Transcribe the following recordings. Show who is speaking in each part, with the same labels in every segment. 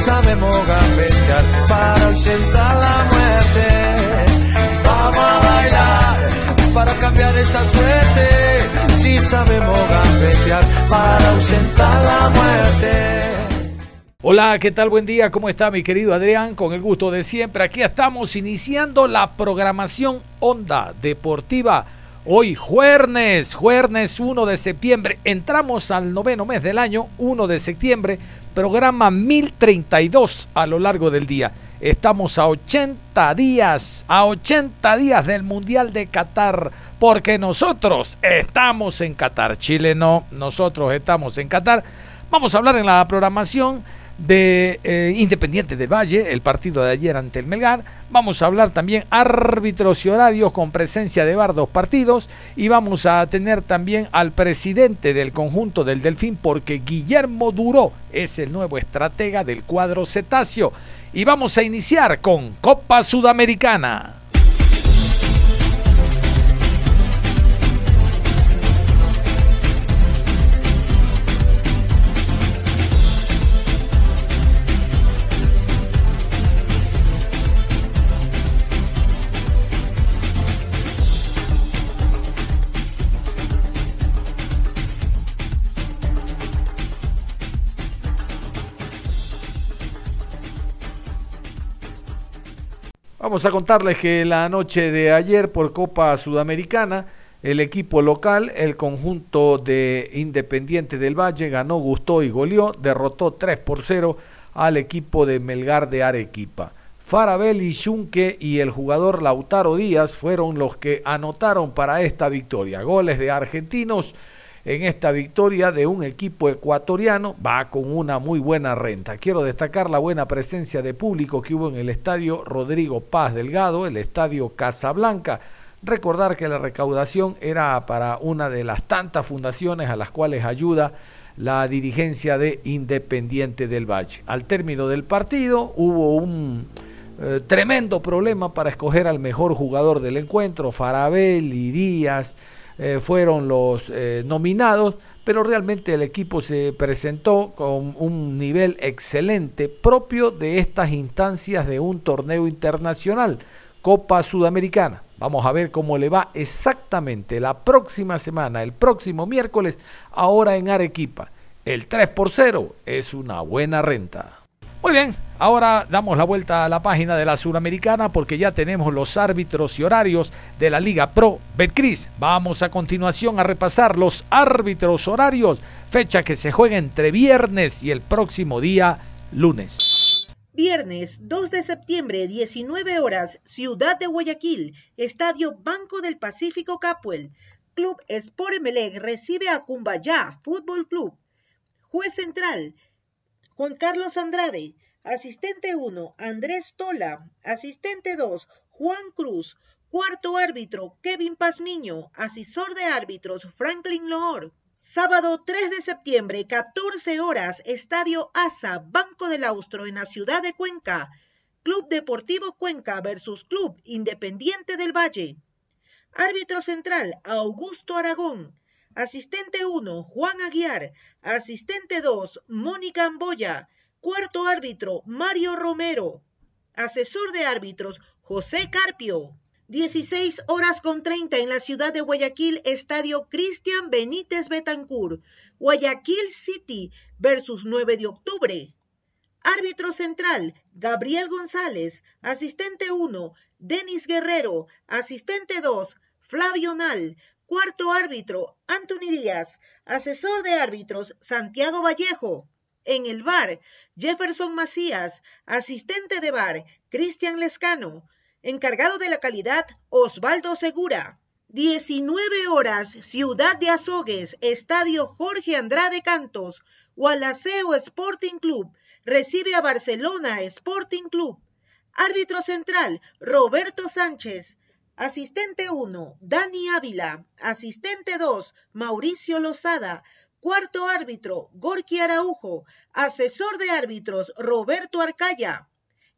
Speaker 1: Sabemos gambetear para ausentar la muerte. Vamos a bailar para cambiar esta suerte. Si sabemos gambetear para ausentar la muerte.
Speaker 2: Hola, ¿qué tal? Buen día, ¿cómo está mi querido Adrián? Con el gusto de siempre, aquí estamos iniciando la programación Onda Deportiva. Hoy jueves, jueves 1 de septiembre, entramos al noveno mes del año, 1 de septiembre, programa 1032 a lo largo del día. Estamos a 80 días, a 80 días del Mundial de Qatar, porque nosotros estamos en Qatar. Chile no, nosotros estamos en Qatar. Vamos a hablar en la programación de eh, Independiente del Valle, el partido de ayer ante el Melgar. Vamos a hablar también árbitros y horarios con presencia de VAR dos partidos y vamos a tener también al presidente del conjunto del Delfín porque Guillermo Duró es el nuevo estratega del cuadro cetáceo. Y vamos a iniciar con Copa Sudamericana. Vamos a contarles que la noche de ayer por Copa Sudamericana, el equipo local, el conjunto de Independiente del Valle, ganó, gustó y goleó, derrotó 3 por 0 al equipo de Melgar de Arequipa. Farabel y Junque y el jugador Lautaro Díaz fueron los que anotaron para esta victoria. Goles de argentinos en esta victoria de un equipo ecuatoriano va con una muy buena renta. Quiero destacar la buena presencia de público que hubo en el estadio Rodrigo Paz Delgado, el estadio Casablanca. Recordar que la recaudación era para una de las tantas fundaciones a las cuales ayuda la dirigencia de Independiente del Valle. Al término del partido hubo un eh, tremendo problema para escoger al mejor jugador del encuentro, Farabel y Díaz eh, fueron los eh, nominados, pero realmente el equipo se presentó con un nivel excelente propio de estas instancias de un torneo internacional, Copa Sudamericana. Vamos a ver cómo le va exactamente la próxima semana, el próximo miércoles, ahora en Arequipa. El 3 por 0 es una buena renta. Muy bien, ahora damos la vuelta a la página de la Suramericana porque ya tenemos los árbitros y horarios de la Liga Pro Betcris. Vamos a continuación a repasar los árbitros horarios, fecha que se juega entre viernes y el próximo día lunes.
Speaker 3: Viernes 2 de septiembre, 19 horas, Ciudad de Guayaquil, Estadio Banco del Pacífico Capuel. Club Sport Emelec recibe a Cumbayá Fútbol Club. Juez central, Juan Carlos Andrade. Asistente 1, Andrés Tola. Asistente 2, Juan Cruz. Cuarto árbitro, Kevin Pazmiño. Asesor de árbitros, Franklin Loor. Sábado 3 de septiembre, 14 horas, Estadio ASA, Banco del Austro, en la ciudad de Cuenca. Club Deportivo Cuenca versus Club Independiente del Valle. Árbitro central, Augusto Aragón. Asistente 1, Juan Aguiar. Asistente 2, Mónica Amboya. Cuarto árbitro, Mario Romero. Asesor de árbitros, José Carpio. 16 horas con 30 en la ciudad de Guayaquil, Estadio Cristian Benítez Betancur. Guayaquil City versus 9 de octubre. Árbitro central, Gabriel González. Asistente 1, Denis Guerrero. Asistente 2, Flavio Nal. Cuarto árbitro, Anthony Díaz. Asesor de árbitros, Santiago Vallejo. En el bar, Jefferson Macías. Asistente de bar, Cristian Lescano. Encargado de la calidad, Osvaldo Segura. 19 horas, Ciudad de Azogues, Estadio Jorge Andrade Cantos, Gualaceo Sporting Club, recibe a Barcelona Sporting Club. Árbitro central, Roberto Sánchez. Asistente 1, Dani Ávila. Asistente 2, Mauricio Lozada. Cuarto árbitro, Gorky Araujo. Asesor de árbitros, Roberto Arcaya.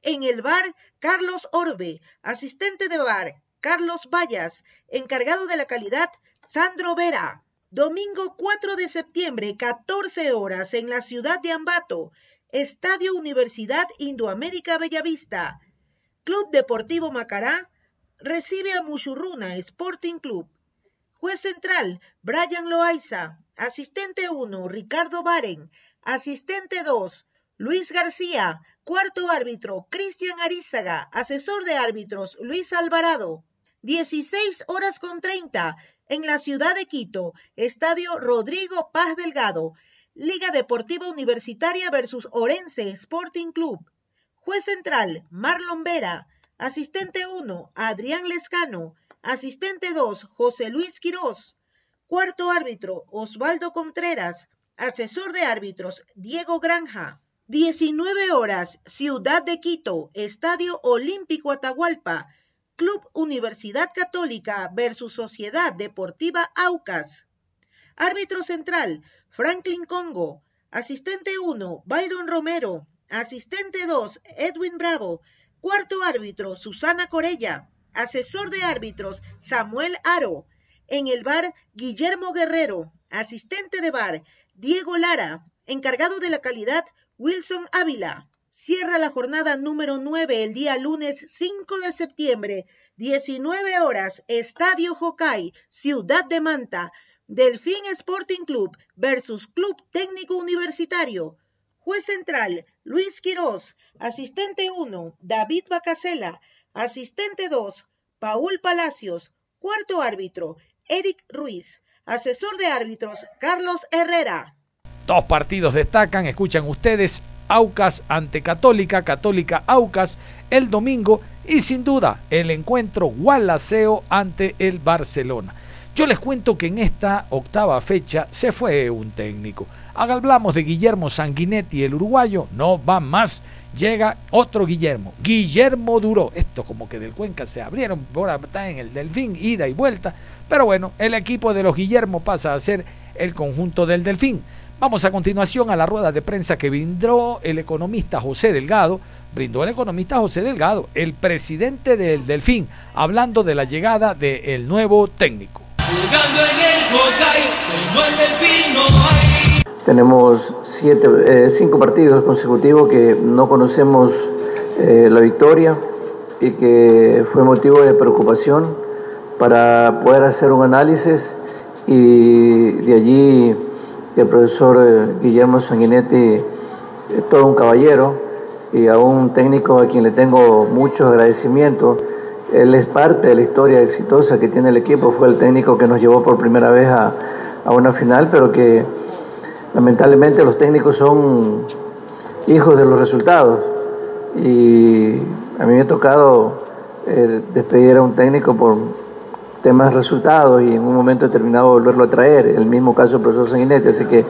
Speaker 3: En el bar, Carlos Orbe. Asistente de bar, Carlos Vallas, encargado de la calidad, Sandro Vera. Domingo 4 de septiembre, 14 horas, en la ciudad de Ambato, Estadio Universidad Indoamérica Bellavista. Club Deportivo Macará recibe a Muchurruna Sporting Club. Juez central, Brian Loaiza. Asistente 1, Ricardo Baren. Asistente 2, Luis García. Cuarto árbitro, Cristian Arizaga. Asesor de árbitros, Luis Alvarado. 16 horas con 30 en la ciudad de Quito, Estadio Rodrigo Paz Delgado, Liga Deportiva Universitaria versus Orense Sporting Club. Juez central, Marlon Vera. Asistente 1, Adrián Lescano. Asistente 2, José Luis Quirós. Cuarto árbitro, Osvaldo Contreras. Asesor de árbitros, Diego Granja. 19 horas, Ciudad de Quito, Estadio Olímpico Atahualpa. Club Universidad Católica versus Sociedad Deportiva Aucas. Árbitro central, Franklin Congo. Asistente 1, Byron Romero. Asistente 2, Edwin Bravo. Cuarto árbitro, Susana Corella. Asesor de árbitros, Samuel Aro. En el bar, Guillermo Guerrero. Asistente de bar, Diego Lara. Encargado de la calidad, Wilson Ávila. Cierra la jornada número 9 el día lunes 5 de septiembre, 19 horas, Estadio Jocay, Ciudad de Manta, Delfín Sporting Club versus Club Técnico Universitario. Juez central, Luis Quirós. Asistente 1, David Bacasela. Asistente 2, Paul Palacios. Cuarto árbitro, Eric Ruiz. Asesor de árbitros, Carlos Herrera.
Speaker 2: Dos partidos destacan, escuchan ustedes, Aucas ante Católica, Católica Aucas el domingo y sin duda el encuentro Gualaceo ante el Barcelona. Yo les cuento que en esta octava fecha se fue un técnico. Hablamos de Guillermo Sanguinetti, el uruguayo, no va más. Llega otro Guillermo, Guillermo Duró. Esto como que del Cuenca se abrieron, ahora está en el Delfín, ida y vuelta. Pero bueno, el equipo de los Guillermo pasa a ser el conjunto del Delfín. Vamos a continuación a la rueda de prensa que brindó el economista José Delgado, brindó el economista José Delgado, el presidente del Delfín, hablando de la llegada del nuevo técnico.
Speaker 4: Tenemos siete, eh, cinco partidos consecutivos que no conocemos eh, la victoria y que fue motivo de preocupación para poder hacer un análisis y de allí el profesor eh, Guillermo Sanguinetti es todo un caballero y a un técnico a quien le tengo mucho agradecimiento. Él es parte de la historia exitosa que tiene el equipo, fue el técnico que nos llevó por primera vez a, una final, pero que lamentablemente los técnicos son hijos de los resultados. Y a mí me ha tocado eh, despedir a un técnico por temas resultados y en un momento determinado volverlo a traer, el mismo caso del profesor Sanguinetti, así que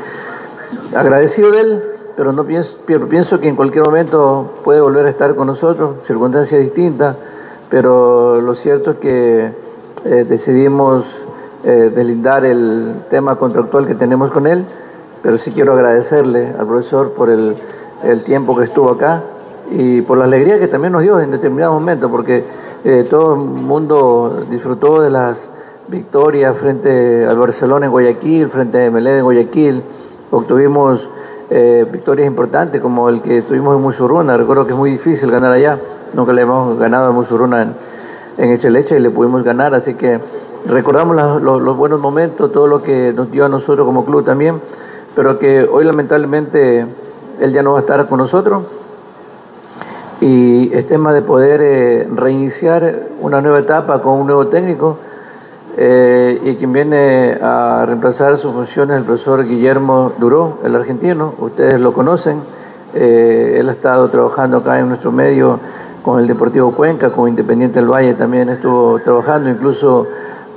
Speaker 4: agradecido de él, pero no pienso, pienso que en cualquier momento puede volver a estar con nosotros, circunstancias distintas, pero lo cierto es que eh, decidimos eh, deslindar el tema contractual que tenemos con él, pero sí quiero agradecerle al profesor por el, el tiempo que estuvo acá y por la alegría que también nos dio en determinado momento, porque eh, todo el mundo disfrutó de las victorias frente al Barcelona en Guayaquil, frente a Melé en Guayaquil. Obtuvimos eh, victorias importantes como el que tuvimos en Musuruna. Recuerdo que es muy difícil ganar allá. Nunca le hemos ganado a Musuruna en, en Echeleche y le pudimos ganar. Así que recordamos los buenos momentos, todo lo que nos dio a nosotros como club también. Pero que hoy lamentablemente él ya no va a estar con nosotros y es tema de poder eh, reiniciar una nueva etapa con un nuevo técnico eh, y quien viene a reemplazar sus funciones el profesor Guillermo Duró, el argentino, ustedes lo conocen, eh, él ha estado trabajando acá en nuestro medio con el Deportivo Cuenca, con Independiente del Valle también estuvo trabajando. Incluso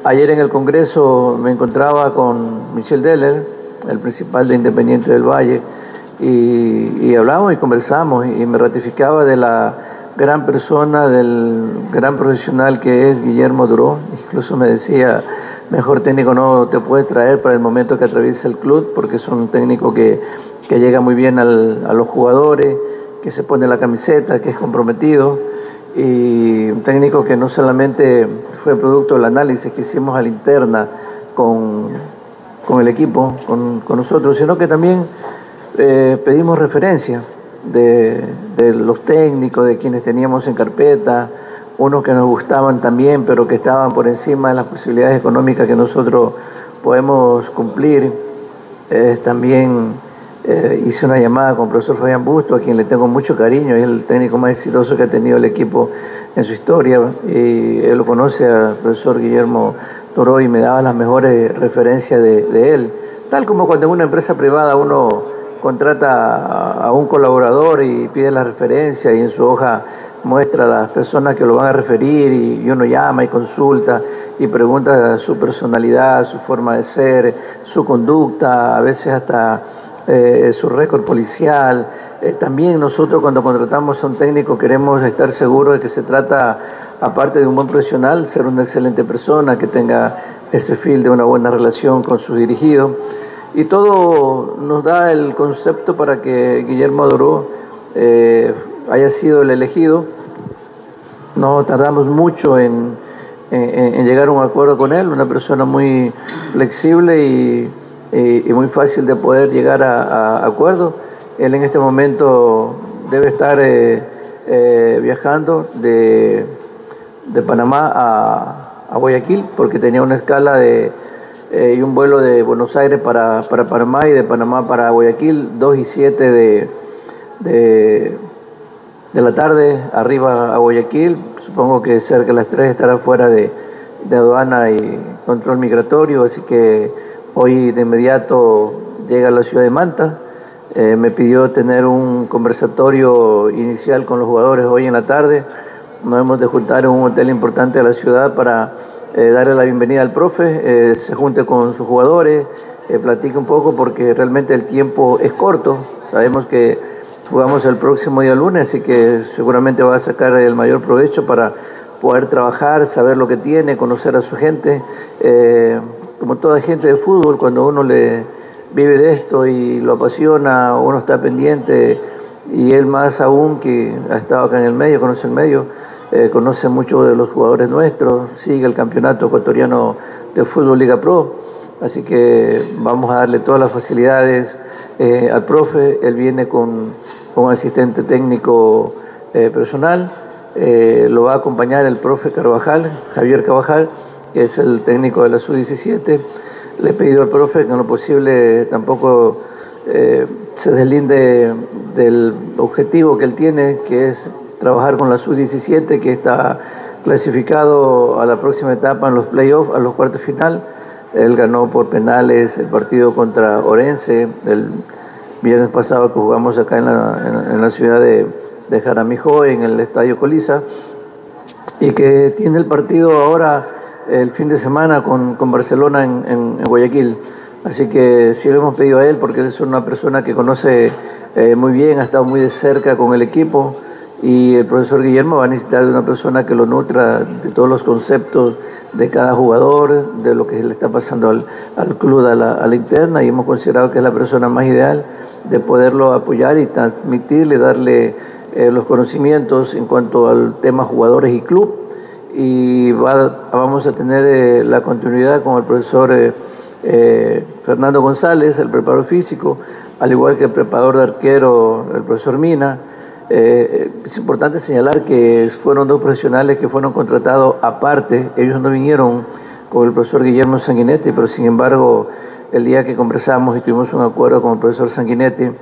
Speaker 4: ayer en el Congreso me encontraba con Michel Deller, el principal de Independiente del Valle, y, y hablamos y conversamos y me ratificaba de la gran persona, del gran profesional que es Guillermo Duró. Incluso me decía, mejor técnico no te puede traer para el momento que atraviesa el club, porque es un técnico que, que llega muy bien al, a los jugadores, que se pone la camiseta, que es comprometido, y un técnico que no solamente fue producto del análisis que hicimos a la interna con, con el equipo, con, con, nosotros, sino que también eh, pedimos referencia de, los técnicos, de quienes teníamos en carpeta, unos que nos gustaban también, pero que estaban por encima de las posibilidades económicas que nosotros podemos cumplir. También eh, hice una llamada con el profesor Fabián Busto, a quien le tengo mucho cariño, es el técnico más exitoso que ha tenido el equipo en su historia, y él lo conoce al profesor Guillermo Toro y me daba las mejores referencias de, de él. Tal como cuando en una empresa privada uno contrata a un colaborador y pide la referencia y en su hoja muestra a las personas que lo van a referir y, uno llama y consulta y pregunta su personalidad, su forma de ser, su conducta, a veces hasta eh, su récord policial. Eh, también nosotros cuando contratamos a un técnico queremos estar seguros de que se trata, aparte de un buen profesional, ser una excelente persona, que tenga ese fil de una buena relación con su dirigido. Y todo nos da el concepto para que Guillermo Adoró eh, haya sido el elegido. No tardamos mucho en, en, llegar a un acuerdo con él, una persona muy flexible y, y, muy fácil de poder llegar a, a, acuerdo. Él en este momento debe estar eh, eh, viajando de, de, Panamá a, a, Guayaquil porque tenía una escala de, eh, y un vuelo de Buenos Aires para, para Panamá y de Panamá para Guayaquil, 2 y 7 de, de de la tarde arriba a Guayaquil. Supongo que cerca de las 3 estará fuera de, aduana y control migratorio, así que hoy de inmediato llega a la ciudad de Manta. Eh, me pidió tener un conversatorio inicial con los jugadores hoy en la tarde. Nos hemos de juntar en un hotel importante de la ciudad para eh, darle la bienvenida al profe, eh, se junte con sus jugadores, platique un poco porque realmente el tiempo es corto. Sabemos que Jugamos el próximo día lunes, así que seguramente va a sacar el mayor provecho para poder trabajar, saber lo que tiene, conocer a su gente. Como toda gente de fútbol, cuando uno le vive de esto y lo apasiona, uno está pendiente y él más aún que ha estado acá en el medio, conoce el medio, eh, conoce mucho de los jugadores nuestros, sigue el campeonato ecuatoriano de fútbol Liga Pro, así que vamos a darle todas las facilidades eh, al profe, él viene con, un asistente técnico eh, personal, lo va a acompañar el profe Carvajal, Javier Carvajal, que es el técnico de la SU-17. Le he pedido al profe que en lo posible tampoco se deslinde del objetivo que él tiene, que es trabajar con la SU-17, que está clasificado a la próxima etapa en los playoffs, a los cuartos final él ganó por penales el partido contra Orense el viernes pasado que jugamos acá en la, en, la ciudad de, de, Jaramillo, en el Estadio Colisa, y que tiene el partido ahora el fin de semana con, con Barcelona en, en, Guayaquil. Así que sí lo hemos pedido a él porque es una persona que conoce eh, muy bien, ha estado muy de cerca con el equipo y el profesor Guillermo va a necesitar de una persona que lo nutra de todos los conceptos de cada jugador, de lo que le está pasando al, al club a la, a la, interna y hemos considerado que es la persona más ideal de poderlo apoyar y transmitirle, darle eh, los conocimientos en cuanto al tema jugadores y club y va, vamos a tener eh, la continuidad con el profesor eh, Fernando González, el preparador físico, al igual que el preparador de arquero, el profesor Mina, eh, es importante señalar que fueron dos profesionales que fueron contratados aparte, ellos no vinieron con el profesor Guillermo Sanguinetti, pero sin embargo el día que conversamos y tuvimos un acuerdo con el profesor Sanguinetti, el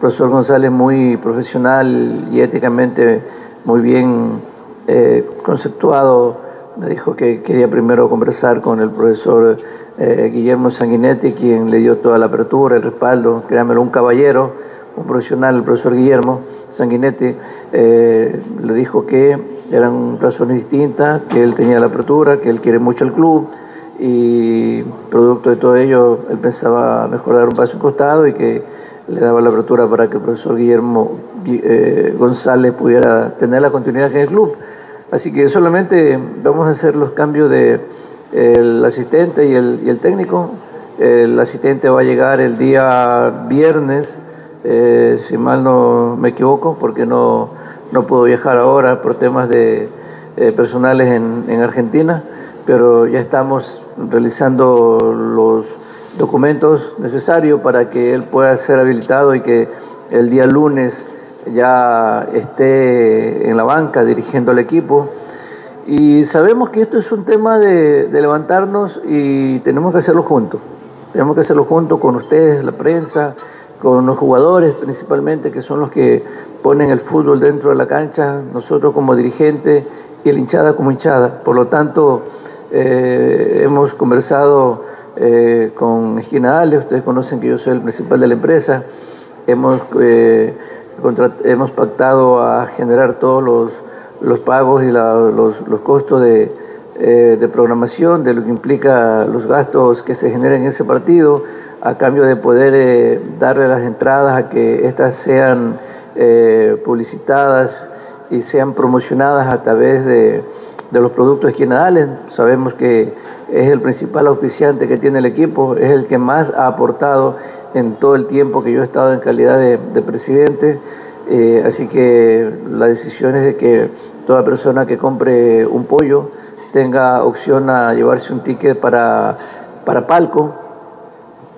Speaker 4: profesor González muy profesional y éticamente muy bien eh, conceptuado, me dijo que quería primero conversar con el profesor eh, Guillermo Sanguinetti, quien le dio toda la apertura, el respaldo, créanmelo, un caballero, un profesional, el profesor Guillermo Sanguinetti, eh, le dijo que eran razones distintas, que él tenía la apertura, que él quiere mucho el club y producto de todo ello él pensaba mejorar un paso costado y que le daba la apertura para que el profesor Guillermo eh, González pudiera tener la continuidad en el club. Así que solamente vamos a hacer los cambios de asistente y el, y el técnico. El asistente va a llegar el día viernes, eh, si mal no me equivoco, porque no, no puedo viajar ahora por temas de, eh, personales en, en Argentina, pero ya estamos realizando los documentos necesarios para que él pueda ser habilitado y que el día lunes ya esté en la banca dirigiendo al equipo. Y sabemos que esto es un tema de, levantarnos y tenemos que hacerlo juntos. Tenemos que hacerlo juntos con ustedes, la prensa, con los jugadores principalmente, que son los que ponen el fútbol dentro de la cancha, nosotros como dirigentes y el hinchada como hinchada. Por lo tanto, eh, hemos conversado eh, con Esquina Ale, ustedes conocen que yo soy el principal de la empresa, hemos, eh, hemos pactado a generar todos los, los pagos y los, los, costos de, de, programación, de lo que implica los gastos que se generan en ese partido, a cambio de poder darle las entradas a que éstas sean publicitadas y sean promocionadas a través de de los productos esquinadales. Sabemos que es el principal auspiciante que tiene el equipo, es el que más ha aportado en todo el tiempo que yo he estado en calidad de, presidente. Eh, así que la decisión es de que toda persona que compre un pollo tenga opción a llevarse un ticket para, para palco.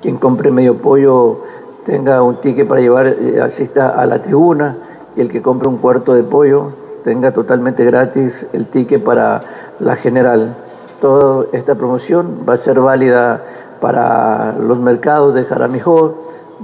Speaker 4: Quien compre medio pollo tenga un ticket para llevar, eh, asista a la tribuna. Y el que compre un cuarto de pollo tenga totalmente gratis el ticket para la general. Toda esta promoción va a ser válida para los mercados de Jaramijó,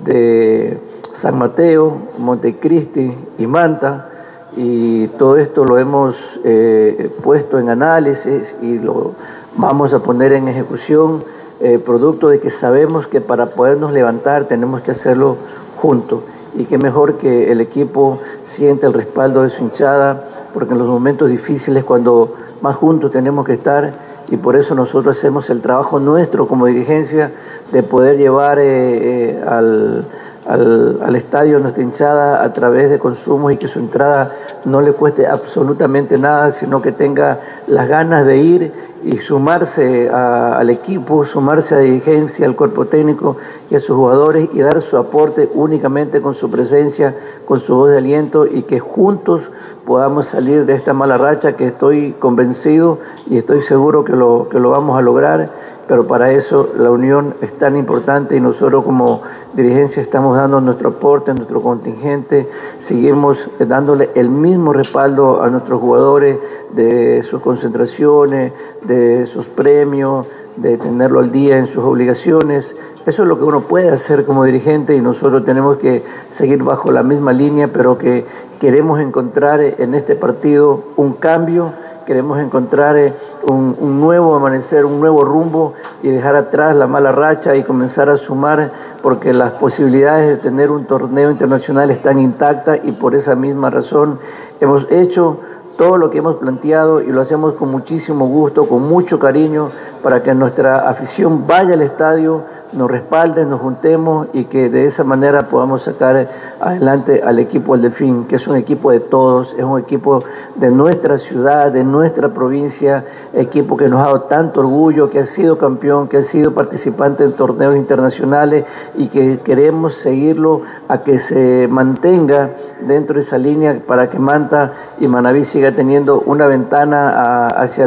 Speaker 4: de San Mateo, Montecristi y Manta. Y todo esto lo hemos eh, puesto en análisis y lo vamos a poner en ejecución, eh, producto de que sabemos que para podernos levantar tenemos que hacerlo juntos. Y que mejor que el equipo siente el respaldo de su hinchada porque en los momentos difíciles, cuando más juntos tenemos que estar, y por eso nosotros hacemos el trabajo nuestro como dirigencia de poder llevar eh, eh, al, al, estadio nuestra hinchada a través de consumos y que su entrada no le cueste absolutamente nada, sino que tenga las ganas de ir y sumarse al equipo, sumarse a la dirigencia, al cuerpo técnico y a sus jugadores y dar su aporte únicamente con su presencia, con su voz de aliento y que juntos podamos salir de esta mala racha que estoy convencido y estoy seguro que lo, que lo vamos a lograr, pero para eso la unión es tan importante y nosotros como dirigencia estamos dando nuestro aporte, nuestro contingente, seguimos dándole el mismo respaldo a nuestros jugadores de sus concentraciones, de sus premios, de tenerlo al día en sus obligaciones. Eso es lo que uno puede hacer como dirigente y nosotros tenemos que seguir bajo la misma línea, pero que queremos encontrar en este partido un cambio, queremos encontrar eh, un, nuevo amanecer, un nuevo rumbo y dejar atrás la mala racha y comenzar a sumar porque las posibilidades de tener un torneo internacional están intactas y por esa misma razón hemos hecho todo lo que hemos planteado y lo hacemos con muchísimo gusto, con mucho cariño, para que nuestra afición vaya al estadio nos respalden, nos juntemos y que de esa manera podamos sacar adelante al equipo del Delfín, que es un equipo de todos, es un equipo de nuestra ciudad, de nuestra provincia, equipo que nos ha dado tanto orgullo, que ha sido campeón, que ha sido participante en torneos internacionales y que queremos seguirlo a que se mantenga dentro de esa línea para que Manta y Manaví siga teniendo una ventana hacia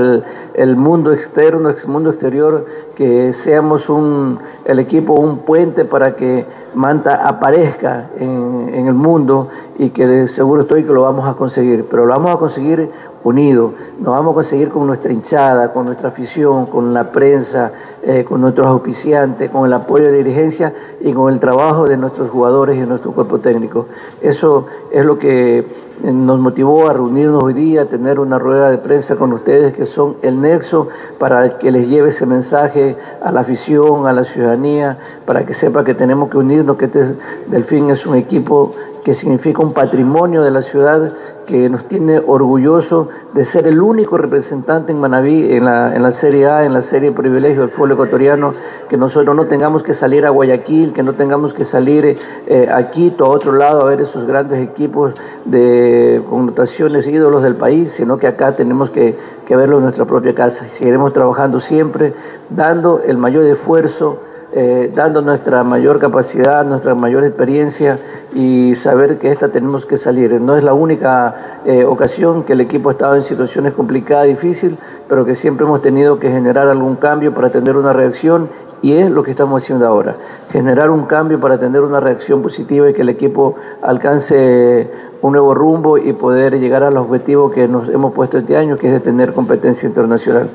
Speaker 4: el, mundo externo, el mundo exterior, que seamos un, el equipo un puente para que Manta aparezca en, en el mundo y que seguro estoy que lo vamos a conseguir, pero lo vamos a conseguir unidos, lo vamos a conseguir con nuestra hinchada, con nuestra afición, con la prensa, eh, con nuestros auspiciantes, con el apoyo de la dirigencia y con el trabajo de nuestros jugadores y de nuestro cuerpo técnico. Eso es lo que nos motivó a reunirnos hoy día, a tener una rueda de prensa con ustedes que son el nexo para que les lleve ese mensaje a la afición, a la ciudadanía, para que sepa que tenemos que unirnos, que este Delfín es un equipo que significa un patrimonio de la ciudad que nos tiene orgulloso de ser el único representante en Manabí, en la, en la Serie A, en la Serie Privilegio del fútbol ecuatoriano, que nosotros no tengamos que salir a Guayaquil, que no tengamos que salir eh, a Quito, a otro lado, a ver esos grandes equipos de connotaciones ídolos del país, sino que acá tenemos que, que verlo en nuestra propia casa. Y seguiremos trabajando siempre, dando el mayor esfuerzo eh, dando nuestra mayor capacidad, nuestra mayor experiencia y saber que esta tenemos que salir. No es la única eh, ocasión que el equipo ha estado en situaciones complicadas, difíciles, pero que siempre hemos tenido que generar algún cambio para tener una reacción y es lo que estamos haciendo ahora, generar un cambio para tener una reacción positiva y que el equipo alcance un nuevo rumbo y poder llegar al objetivo que nos hemos puesto este año, que es de tener competencia internacional.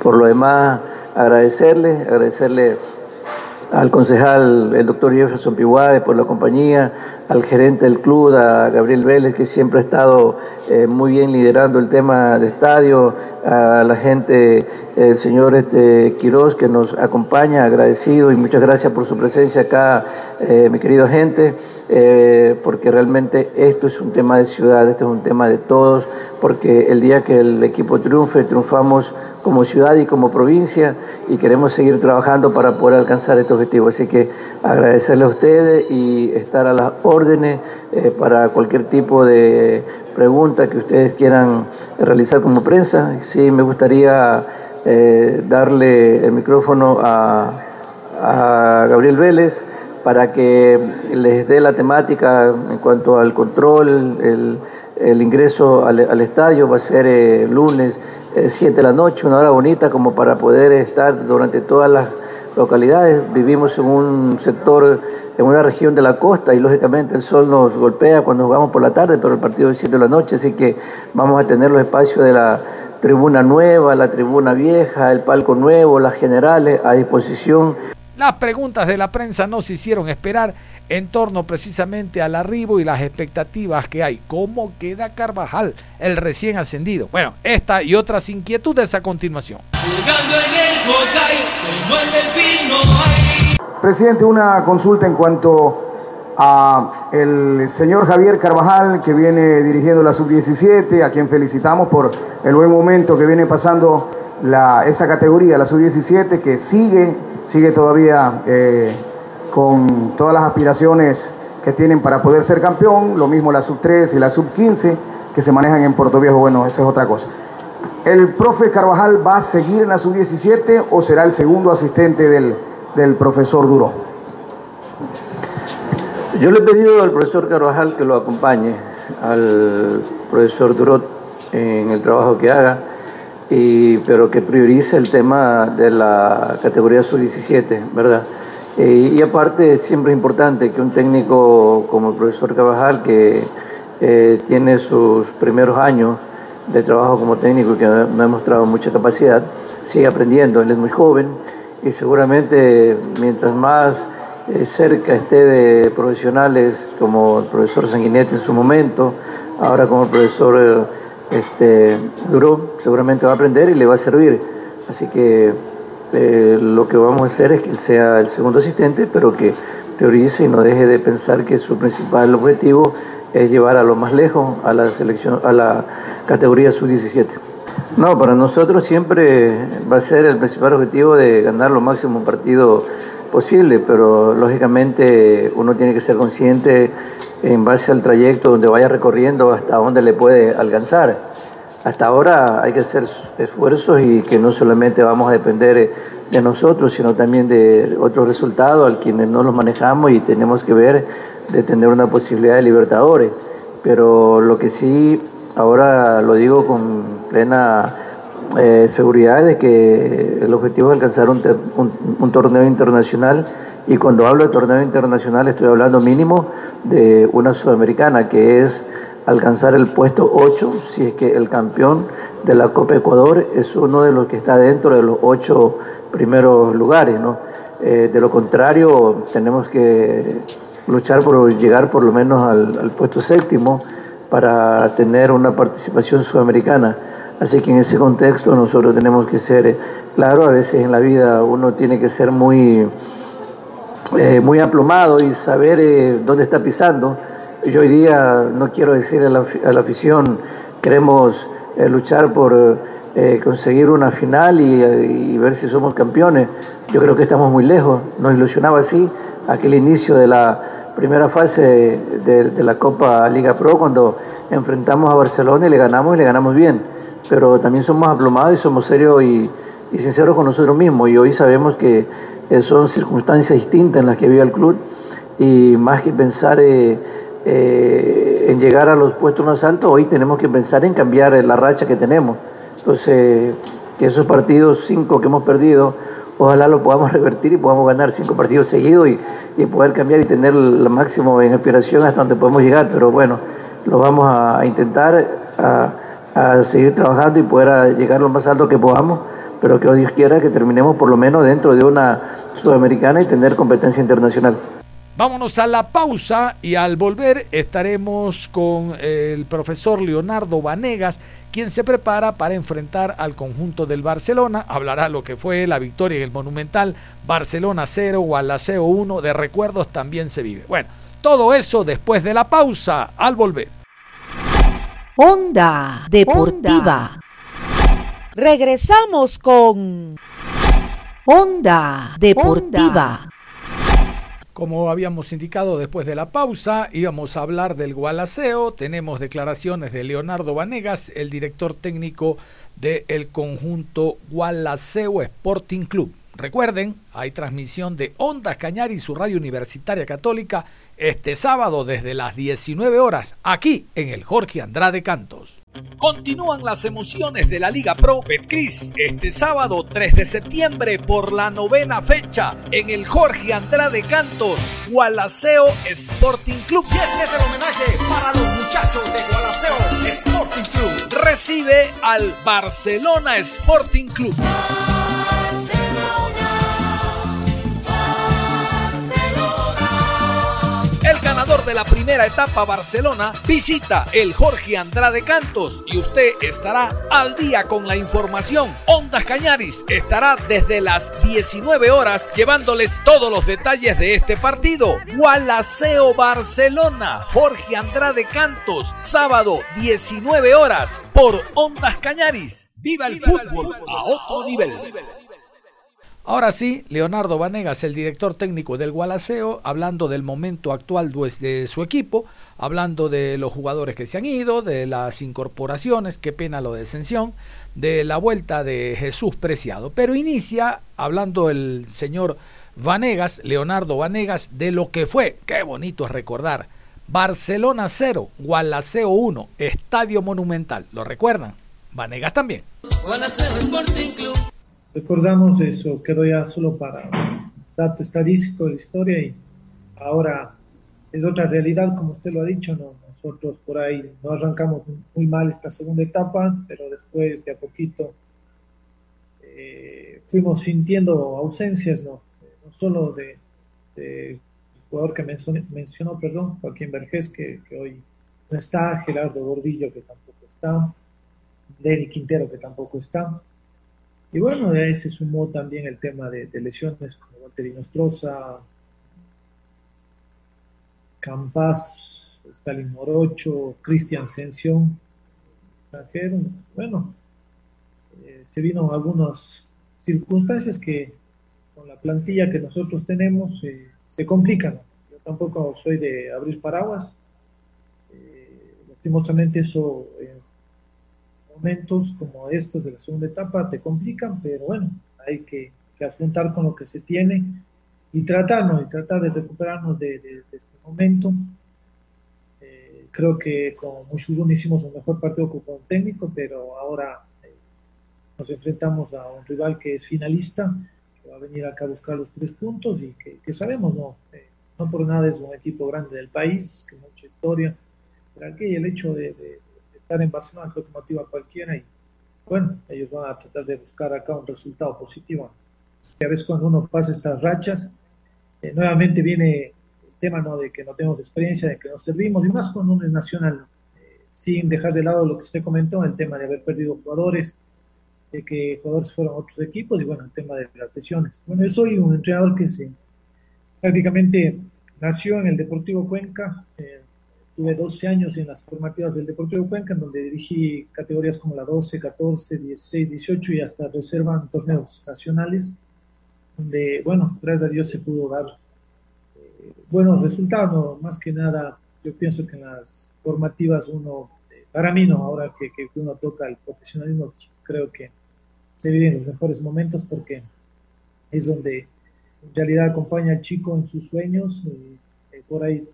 Speaker 4: Por lo demás, agradecerle, agradecerle al concejal, el doctor Jefferson Piguade, por la compañía, al gerente del club, a Gabriel Vélez, que siempre ha estado eh, muy bien liderando el tema del estadio, a la gente, el señor este, Quiroz, que nos acompaña, agradecido y muchas gracias por su presencia acá, eh, mi querido gente, eh, porque realmente esto es un tema de ciudad, esto es un tema de todos, porque el día que el equipo triunfe, triunfamos como ciudad y como provincia y queremos seguir trabajando para poder alcanzar este objetivo. Así que agradecerle a ustedes y estar a las órdenes eh, para cualquier tipo de pregunta que ustedes quieran realizar como prensa. Sí, me gustaría eh, darle el micrófono a, Gabriel Vélez para que les dé la temática en cuanto al control, el, ingreso al, estadio va a ser el eh, lunes 7 de la noche, una hora bonita como para poder estar durante todas las localidades. Vivimos en un sector, en una región de la costa y lógicamente el sol nos golpea cuando vamos por la tarde, pero el partido es 7 de la noche, así que vamos a tener los espacios de la tribuna nueva, la tribuna vieja, el palco nuevo, las generales a disposición.
Speaker 2: Las preguntas de la prensa no se hicieron esperar en torno precisamente al arribo y las expectativas que hay. ¿Cómo queda Carvajal, el recién ascendido? Bueno, esta y otras inquietudes a continuación.
Speaker 5: Presidente, una consulta en cuanto a el señor Javier Carvajal, que viene dirigiendo la sub-17, a quien felicitamos por el buen momento que viene pasando la, esa categoría, la sub-17, que sigue sigue todavía eh, con todas las aspiraciones que tienen para poder ser campeón, lo mismo la sub-3 y la sub-15 que se manejan en Puerto Viejo, bueno, esa es otra cosa. ¿El profe Carvajal va a seguir en la sub-17 o será el segundo asistente del, del profesor Duro?
Speaker 4: Yo le he pedido al profesor Carvajal que lo acompañe al profesor Durot en el trabajo que haga y, pero que priorice el tema de la categoría sub-17, ¿verdad? Eh, y aparte, siempre es importante que un técnico como el profesor Cabajal, que eh, tiene sus primeros años de trabajo como técnico y que ha demostrado mucha capacidad, siga aprendiendo. Él es muy joven y seguramente mientras más eh, cerca esté de profesionales como el profesor Sanguinetti en su momento, ahora como el profesor este, Duró seguramente va a aprender y le va a servir. Así que eh, lo que vamos a hacer es que él sea el segundo asistente, pero que priorice y no deje de pensar que su principal objetivo es llevar a lo más lejos a la selección, a la categoría sub-17. No, para nosotros siempre va a ser el principal objetivo de ganar lo máximo partido posible, pero lógicamente uno tiene que ser consciente en base al trayecto donde vaya recorriendo hasta dónde le puede alcanzar. Hasta ahora hay que hacer esfuerzos y que no solamente vamos a depender de nosotros, sino también de otros resultados al quienes no los manejamos y tenemos que ver de tener una posibilidad de libertadores. Pero lo que sí, ahora lo digo con plena eh, seguridad de que el objetivo es alcanzar un, un torneo internacional y cuando hablo de torneo internacional estoy hablando mínimo de una sudamericana, que es alcanzar el puesto 8, si es que el campeón de la Copa Ecuador es uno de los que está dentro de los ocho primeros lugares. ¿no? Eh, de lo contrario, tenemos que luchar por llegar por lo menos al, puesto séptimo para tener una participación sudamericana. Así que en ese contexto nosotros tenemos que ser, claro, a veces en la vida uno tiene que ser muy eh, muy aplomado y saber eh, dónde está pisando, yo hoy día no quiero decir a la, a la afición, queremos eh, luchar por eh, conseguir una final y, ver si somos campeones. Yo creo que estamos muy lejos. Nos ilusionaba así aquel inicio de la primera fase de, la Copa Liga Pro cuando enfrentamos a Barcelona y le ganamos y le ganamos bien. Pero también somos aplomados y somos serios y, y sinceros con nosotros mismos. Y hoy sabemos que eh, son circunstancias distintas en las que vive el club y más que pensar eh, eh, en llegar a los puestos más altos, hoy tenemos que pensar en cambiar la racha que tenemos. Entonces, que esos partidos, cinco que hemos perdido, ojalá lo podamos revertir y podamos ganar cinco partidos seguidos y, poder cambiar y tener el máximo en aspiración hasta donde podemos llegar. Pero bueno, lo vamos a, intentar, a, seguir trabajando y poder llegar lo más alto que podamos, pero que Dios quiera que terminemos por lo menos dentro de una sudamericana y tener competencia internacional.
Speaker 2: Vámonos a la pausa y al volver estaremos con el profesor Leonardo Vanegas, quien se prepara para enfrentar al conjunto del Barcelona. Hablará lo que fue la victoria en el Monumental, Barcelona 0, Gualaceo 1, de recuerdos también se vive. Bueno, todo eso después de la pausa, al volver.
Speaker 3: Onda Deportiva. Regresamos con Onda Deportiva.
Speaker 2: Como habíamos indicado después de la pausa, íbamos a hablar del Gualaceo. Tenemos declaraciones de Leonardo Vanegas, el director técnico del conjunto Gualaceo Sporting Club. Recuerden, hay transmisión de Ondas Cañar y su radio universitaria católica este sábado desde las 19 horas, aquí en el Jorge Andrade Cantos. Continúan las emociones de la Liga Pro Betcris este sábado 3 de septiembre por la novena fecha en el Jorge Andrade Cantos Gualaceo Sporting Club.
Speaker 6: Y este es el homenaje para los muchachos de Gualaceo Sporting Club.
Speaker 2: Recibe al Barcelona Sporting Club. De la primera etapa Barcelona visita el Jorge Andrade Cantos y usted estará al día con la información. Ondas Cañaris estará desde las 19 horas llevándoles todos los detalles de este partido. Gualaceo Barcelona, Jorge Andrade Cantos, sábado 19 horas por Ondas Cañaris. Viva el fútbol a otro nivel. Ahora sí, Leonardo Vanegas, el director técnico del Gualaceo, hablando del momento actual de su equipo, hablando de los jugadores que se han ido, de las incorporaciones, qué pena lo de Ascensión, de la vuelta de Jesús Preciado. Pero inicia hablando el señor Vanegas, Leonardo Vanegas, de lo que fue, qué bonito es recordar, Barcelona 0, Gualaceo 1, Estadio Monumental. ¿Lo recuerdan? Vanegas también.
Speaker 7: Sporting Club recordamos eso, quedó ya solo para dato estadístico de la historia y ahora es otra realidad, como usted lo ha dicho, ¿no? nosotros por ahí no arrancamos muy mal esta segunda etapa, pero después de a poquito eh, fuimos sintiendo ausencias, no, solo de, jugador que mencionó, mencionó, perdón, Joaquín Vergés, que, hoy no está, Gerardo Gordillo, que tampoco está, Lenny Quintero, que tampoco está, y bueno, de ahí se sumó también el tema de, lesiones como Walter Nostroza, Campas, Stalin Morocho, Cristian Sensión. Bueno, eh, se vino algunas circunstancias que con la plantilla que nosotros tenemos eh, se complican. Yo tampoco soy de abrir paraguas. Eh, lastimosamente eso momentos como estos de la segunda etapa te complican, pero bueno, hay que, afrontar con lo que se tiene y tratarnos, y tratar de recuperarnos de, este momento. Eh, creo que con Mushurun hicimos un mejor partido con un técnico, pero ahora eh, nos enfrentamos a un rival que es finalista, que va a venir acá a buscar los tres puntos y que, sabemos, no, eh, no por nada es un equipo grande del país, que mucha historia, pero aquí el hecho de estar en Barcelona creo que motiva a cualquiera y bueno, ellos van a tratar de buscar acá un resultado positivo. Y a veces cuando uno pasa estas rachas, eh, nuevamente viene el tema ¿no? de que no tenemos experiencia, de que no servimos, y más cuando uno es nacional, eh, sin dejar de lado lo que usted comentó, el tema de haber perdido jugadores, de que jugadores fueron otros equipos, y bueno, el tema de las lesiones. Bueno, yo soy un entrenador que se, prácticamente nació en el Deportivo Cuenca, eh, Tuve 12 años en las formativas del Deportivo Cuenca, en donde dirigí categorías como la 12, 14, 16, 18 y hasta reservan torneos nacionales, donde, bueno, gracias a Dios se pudo dar eh, buenos resultados, más que nada, yo pienso que en las formativas uno, eh, para mí no, ahora que, que, uno toca el profesionalismo, creo que se viven los mejores momentos porque es donde en realidad acompaña al chico en sus sueños, y, eh, por ahí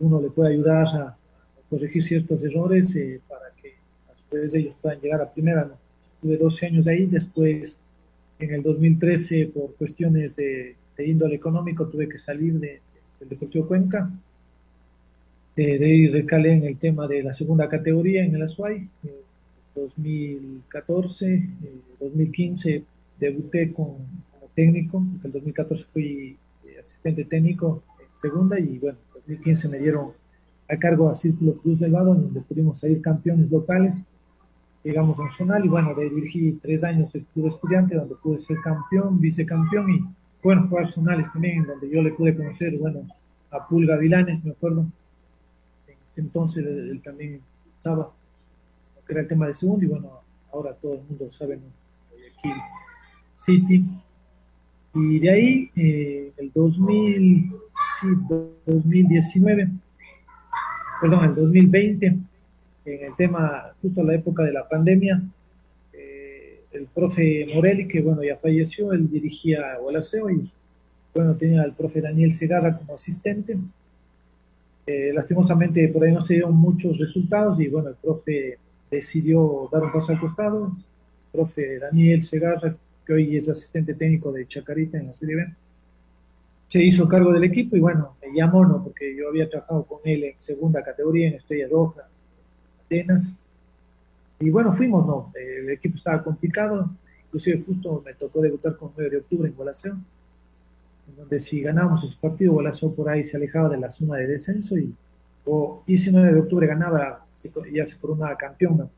Speaker 7: uno le puede ayudar a, corregir ciertos errores eh, para que a su vez ellos puedan llegar a primera. ¿no? Tuve 12 años ahí, después en el 2013 por cuestiones de, índole económico tuve que salir de, del Deportivo Cuenca. Eh, de ahí recalé en el tema de la segunda categoría en el Azuay. En 2014, 2015 debuté con, como técnico, en el 2014 fui eh, asistente técnico en segunda y bueno, 2015 me dieron a cargo a Círculo Cruz del Vado, donde pudimos salir campeones locales. Llegamos a un zonal y bueno, dirigí tres años el club estudiante, donde pude ser campeón, vicecampeón y bueno, jugar zonales también, donde yo le pude conocer, bueno, a Pulga Vilanes, me acuerdo. En ese entonces él, también estaba, que era el tema de segundo y bueno, ahora todo el mundo sabe, ¿no? City. Y de ahí, eh, el 2000 sí, 2019, perdón, el 2020, en el tema, justo a la época de la pandemia, eh, el profe Morelli, que bueno, ya falleció, él dirigía Gualaceo y bueno, tenía al profe Daniel Segarra como asistente. Eh, lastimosamente por ahí no se dieron muchos resultados y bueno, el profe decidió dar un paso al costado. El profe Daniel Segarra, que hoy es asistente técnico de Chacarita en la Serie B se hizo cargo del equipo y bueno, me llamó, ¿no? Porque yo había trabajado con él en segunda categoría, en Estrella Roja, Atenas. Y bueno, fuimos, ¿no? El equipo estaba complicado, inclusive justo me tocó debutar con 9 de octubre en Gualaceo, en donde si ganábamos ese partido, Gualaceo por ahí se alejaba de la zona de descenso y, o, y si 9 de octubre ganaba, ya se coronaba campeón, ¿no?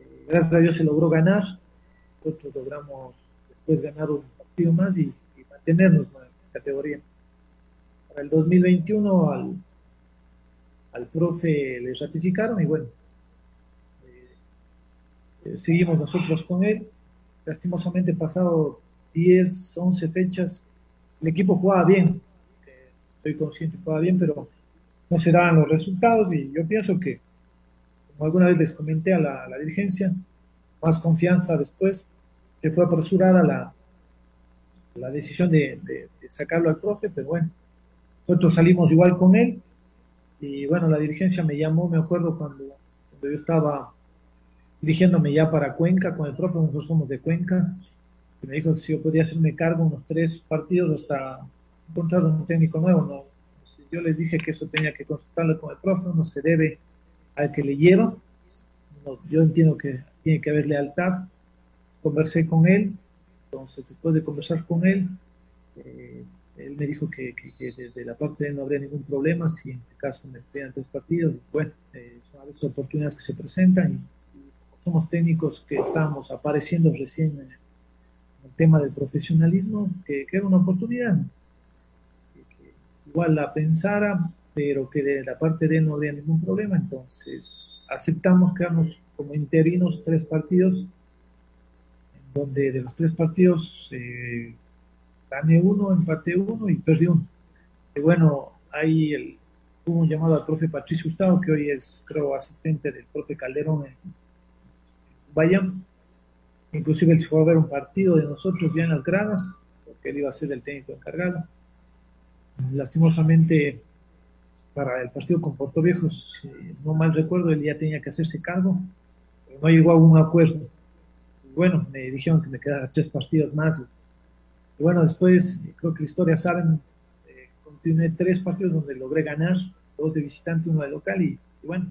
Speaker 7: Eh, gracias a Dios se logró ganar, nosotros logramos después ganar un partido más y, y mantenernos, ¿no? Categoría. Para el 2021 al, al profe le ratificaron y bueno, eh, seguimos nosotros con él. Lastimosamente pasado 10, 11 fechas, el equipo jugaba bien, eh, soy consciente que jugaba bien, pero no se daban los resultados y yo pienso que, como alguna vez les comenté a la, la dirigencia, más confianza después, que fue apresurada la, la decisión de, sacarlo al profe, pero bueno, nosotros salimos igual con él. Y bueno, la dirigencia me llamó, me acuerdo cuando, yo estaba dirigiéndome ya para Cuenca con el profe, nosotros somos de Cuenca, y me dijo que si yo podía hacerme cargo unos tres partidos hasta encontrar un técnico nuevo, ¿no? Yo les dije que eso tenía que consultarlo con el profe, no se debe al que le lleva, yo entiendo que tiene que haber lealtad, conversé con él, entonces, después de conversar con él, eh, él me dijo que, desde la parte de él no habría ningún problema si en este caso me pedían tres partidos. Bueno, eh, son a veces oportunidades que se presentan y, somos técnicos que estamos apareciendo recién en el tema del profesionalismo, que, era una oportunidad. igual la pensara, pero que de la parte de él no habría ningún problema. Entonces, aceptamos quedarnos como interinos tres partidos donde de los tres partidos eh, gané uno, empaté uno y perdí uno. Y bueno, ahí el, hubo un llamado al profe Patricio Gustavo, que hoy es, creo, asistente del profe Calderón en Bayam. Inclusive él fue a ver un partido de nosotros ya en las gradas, porque él iba a ser el técnico encargado. Lastimosamente, para el partido con Puerto Viejo, si no mal recuerdo, él ya tenía que hacerse cargo, pero no llegó a un acuerdo bueno, me dijeron que me quedaban tres partidos más. Y, bueno, después, creo que la historia saben, eh, continué tres partidos donde logré ganar, dos de visitante, uno de local, y, bueno,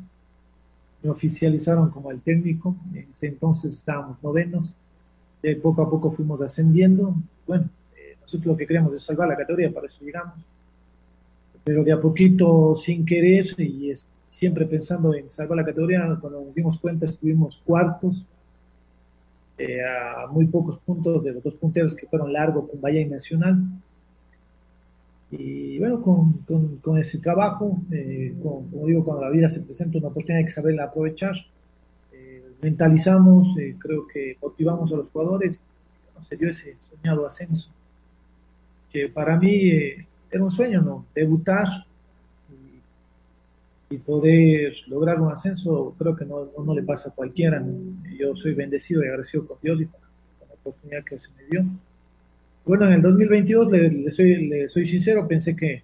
Speaker 7: me oficializaron como el técnico. En ese entonces estábamos novenos, de poco a poco fuimos ascendiendo. Bueno, eh, nosotros lo que queremos es salvar la categoría, para eso llegamos. Pero de a poquito, sin querer, y siempre pensando en salvar la categoría, cuando nos dimos cuenta estuvimos cuartos, eh, a muy pocos puntos de los dos punteros que fueron Largo, Cumbaya y Nacional. Y bueno, con, con, con ese trabajo, eh, con, como digo, cuando la vida se presenta una oportunidad hay que saberla aprovechar. Eh, mentalizamos, eh, creo que motivamos a los jugadores, bueno, se dio ese soñado ascenso, que para mí era un sueño, ¿no? Debutar y, poder lograr un ascenso, creo que no, no, no le pasa a cualquiera. Yo soy bendecido y agradecido con Dios y con, con la oportunidad que se me dio. Bueno, en el 2022, le, le, soy, le, soy, sincero, pensé que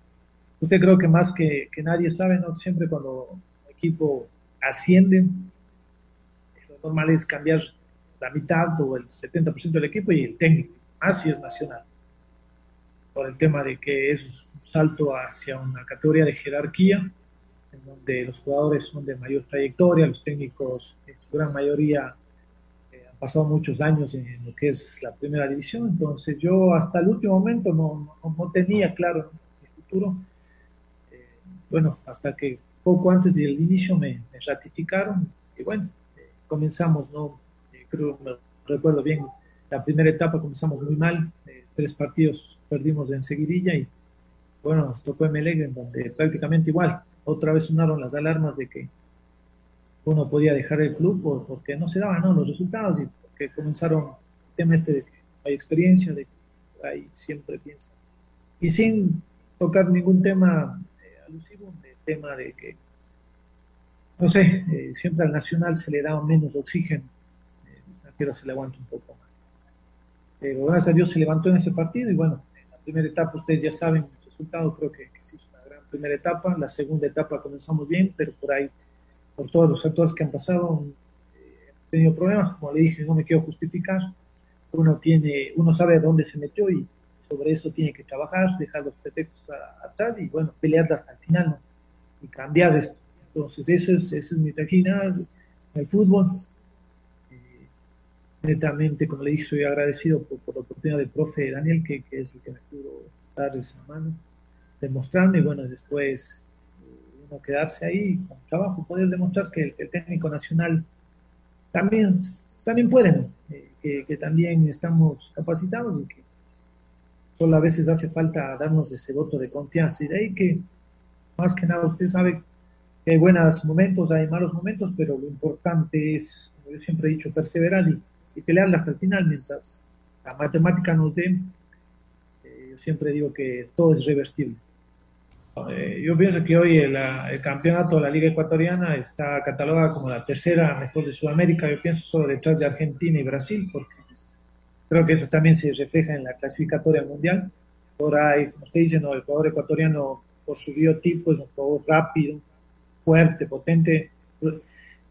Speaker 7: usted creo que más que, que, nadie sabe, ¿no? Siempre cuando un equipo asciende, lo normal es cambiar la mitad o el 70% del equipo y el técnico, así es nacional. Por el tema de que es un salto hacia una categoría de jerarquía, en donde los jugadores son de mayor trayectoria, los técnicos en su gran mayoría pasado muchos años en lo que es la primera división, entonces yo hasta el último momento no, no, no tenía claro el futuro. Eh, bueno, hasta que poco antes del inicio me, me ratificaron y bueno, eh, comenzamos, ¿no? Eh, creo, me recuerdo bien, la primera etapa comenzamos muy mal, tres partidos perdimos en seguidilla y bueno, nos tocó MLEG en donde prácticamente igual, otra vez sonaron las alarmas de que uno podía dejar el club porque no se daban ¿no? los resultados y porque comenzaron el tema este de que hay experiencia, de que ahí siempre piensa. Y sin tocar ningún tema eh, alusivo, el tema de que, no sé, eh, siempre al Nacional se le da menos oxígeno, eh, el extranjero se le aguanta un poco más. Pero gracias a Dios se levantó en ese partido y bueno, en la primera etapa ustedes ya saben resultado, creo que, que una gran primera etapa, la segunda etapa comenzamos bien, pero por ahí por todos los factores que han pasado, eh, hemos tenido problemas, como le dije, no me quiero justificar, uno tiene, uno sabe dónde se metió y sobre eso tiene que trabajar, dejar los pretextos a, atrás y bueno, pelear hasta el final ¿no? y cambiar esto. Entonces, eso es, eso es mi trajina en el fútbol. Eh, netamente, como le dije, soy agradecido por, por, la oportunidad del profe Daniel, que, que es el que me pudo dar esa mano, demostrando y bueno, después no quedarse ahí con trabajo, poder demostrar que el, el técnico nacional también, también puede, eh, que, que, también estamos capacitados y que solo a veces hace falta darnos ese voto de confianza. Y de ahí que, más que nada, usted sabe que hay buenos momentos, hay malos momentos, pero lo importante es, como yo siempre he dicho, perseverar y, y pelearla hasta el final, mientras la matemática nos dé. Yo siempre digo que todo es reversible. Eh, yo pienso que hoy el, el, campeonato de la Liga Ecuatoriana está catalogada como la tercera mejor de Sudamérica. Yo pienso solo detrás de Argentina y Brasil, porque creo que eso también se refleja en la clasificatoria mundial. Ahora, hay, como usted dice, no, el jugador ecuatoriano, por su biotipo, es un jugador rápido, fuerte, potente.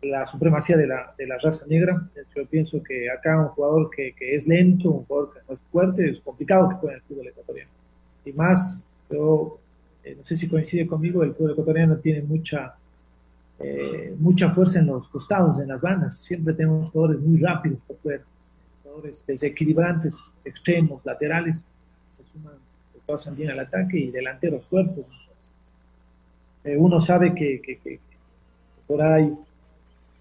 Speaker 7: La supremacía de la, de la raza negra. Yo pienso que acá un jugador que, que es lento, un jugador que no es fuerte, es complicado que juegue en el fútbol ecuatoriano. Y más, yo eh, no sé si coincide conmigo, el fútbol ecuatoriano tiene mucha, eh, mucha fuerza en los costados, en las bandas. Siempre tenemos jugadores muy rápidos por fuera, jugadores desequilibrantes, extremos, laterales, se suman, se pasan bien al ataque y delanteros fuertes. Eh, uno sabe que, que, que, por ahí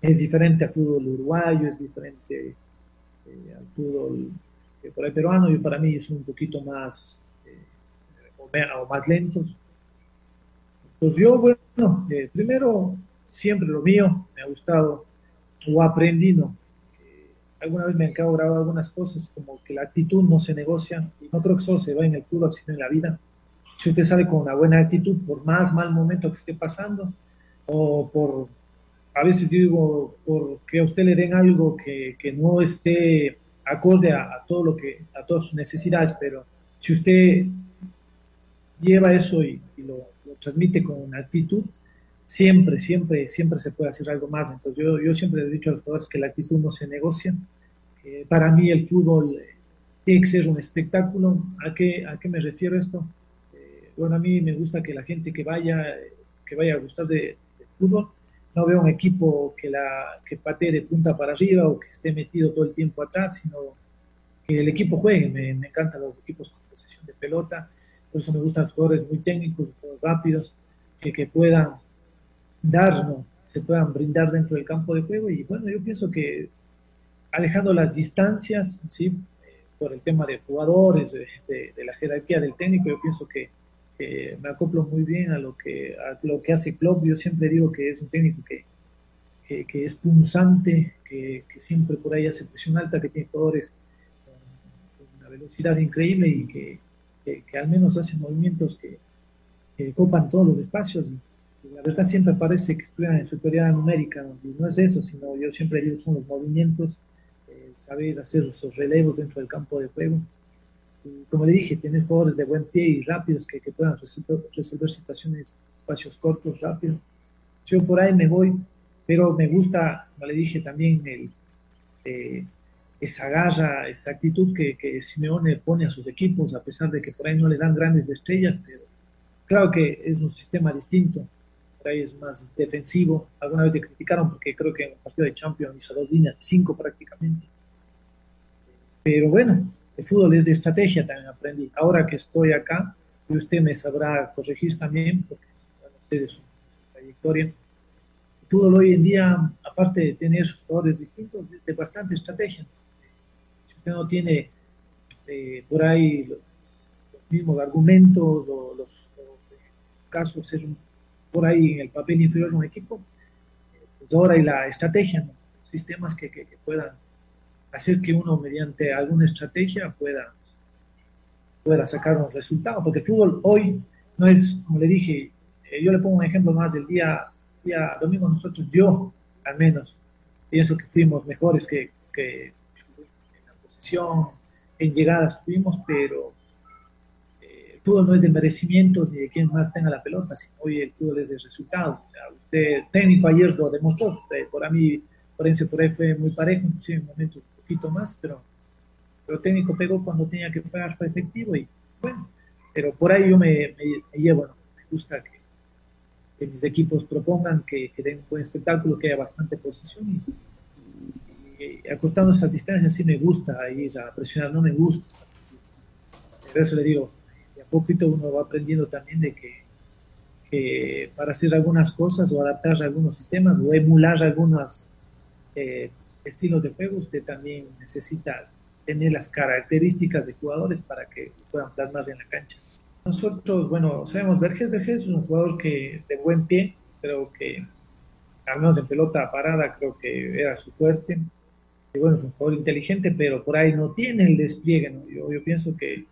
Speaker 7: es diferente al fútbol uruguayo, es diferente eh, al fútbol por ahí peruano, y para mí es un poquito más o más lentos, pues yo, bueno, eh, primero, siempre lo mío, me ha gustado, o. Que alguna vez me han quedado grabado algunas cosas, como que la actitud no se negocia, y no creo que solo se va en el fútbol, sino en la vida. Si usted sale con una buena actitud, por más mal momento que esté pasando, o por, a veces digo, porque a usted le den algo que, que no esté acorde a, a, todo lo que, a todas sus necesidades, pero si usted lleva eso y, y lo, lo transmite con una actitud, siempre, siempre, siempre se puede hacer algo más. Entonces yo, yo siempre he dicho a los jugadores que la actitud no se negocia. Para mí el fútbol eh, tiene que ser un espectáculo. ¿A qué, a qué me refiero esto? Eh, bueno, a mí me gusta que la gente que vaya, que vaya a gustar de, de fútbol, no vea un equipo que, la, que patee de punta para arriba o que esté metido todo el tiempo atrás, sino que el equipo juegue. Me, me encantan los equipos con posesión de pelota por eso me gustan los jugadores muy técnicos, rápidos, que, que puedan dar, ¿no? se puedan brindar dentro del campo de juego. Y bueno, yo pienso que alejando las distancias, ¿sí? Eh, por el tema de jugadores, de, la jerarquía del técnico, yo pienso que me acoplo muy bien a lo que a lo que hace Klopp. Yo siempre digo que es un técnico que, que, es punzante, que, que, siempre por ahí hace presión alta, que tiene jugadores con, una velocidad increíble y que, que, al menos hace movimientos que, copan todos los espacios. Y, la verdad siempre parece que estuvieran en superioridad numérica, y no es eso, sino yo siempre digo son los movimientos, eh, saber hacer esos relevos dentro del campo de juego. Como le dije, tienes jugadores de buen pie y rápidos que, que puedan resolver, resolver situaciones, espacios cortos, rápidos. Yo por ahí me voy pero me gusta, como le dije también, el, eh, esa garra, esa actitud que, que, Simeone pone a sus equipos, a pesar de que por ahí no le dan grandes estrellas, pero claro que es un sistema distinto, por ahí es más defensivo. Alguna vez te criticaron porque creo que en el partido de Champions hizo dos líneas, cinco prácticamente. Pero bueno, el fútbol es de estrategia, también aprendí. Ahora que estoy acá, y usted me sabrá corregir también, porque bueno, sé de su trayectoria fútbol hoy en día, aparte de tener sus jugadores distintos, es de bastante estrategia. Si usted no tiene eh, por ahí los, mismos argumentos o los, casos es por ahí en el papel inferior de un equipo, pues ahora hay la estrategia, sistemas que, que, puedan hacer que uno mediante alguna estrategia pueda, pueda sacar un resultado, porque el fútbol hoy no es, como le dije, eh, yo le pongo un ejemplo más del día día domingo nosotros, yo al menos, pienso que fuimos mejores que, que en la posición, en llegadas tuvimos, pero eh, el fútbol no es de merecimientos ni de quién más tenga la pelota, sino hoy el fútbol es de resultado. O sea, usted, técnico ayer lo demostró, eh, por a mí, por ahí fue muy parejo, en momentos poquito más, pero, pero técnico pegó cuando tenía que pegar, fue efectivo y bueno, pero por ahí yo me, me llevo, me gusta que que mis equipos propongan, que, den un buen espectáculo, que haya bastante posición. Y, y, acostando esas distancias sí me gusta ir a presionar, no me gusta. Por eso le digo, de a poquito uno va aprendiendo también de que, que para hacer algunas cosas o adaptar algunos sistemas o emular algunos eh, estilos de juego, usted también necesita tener las características de jugadores para que puedan plasmar en la cancha. Nosotros, bueno, sabemos, Verges, Verges es un jugador que de buen pie, creo que al menos en pelota parada creo que era su fuerte. Y bueno, es un jugador inteligente, pero por ahí no tiene el despliegue. ¿no? Yo, pienso que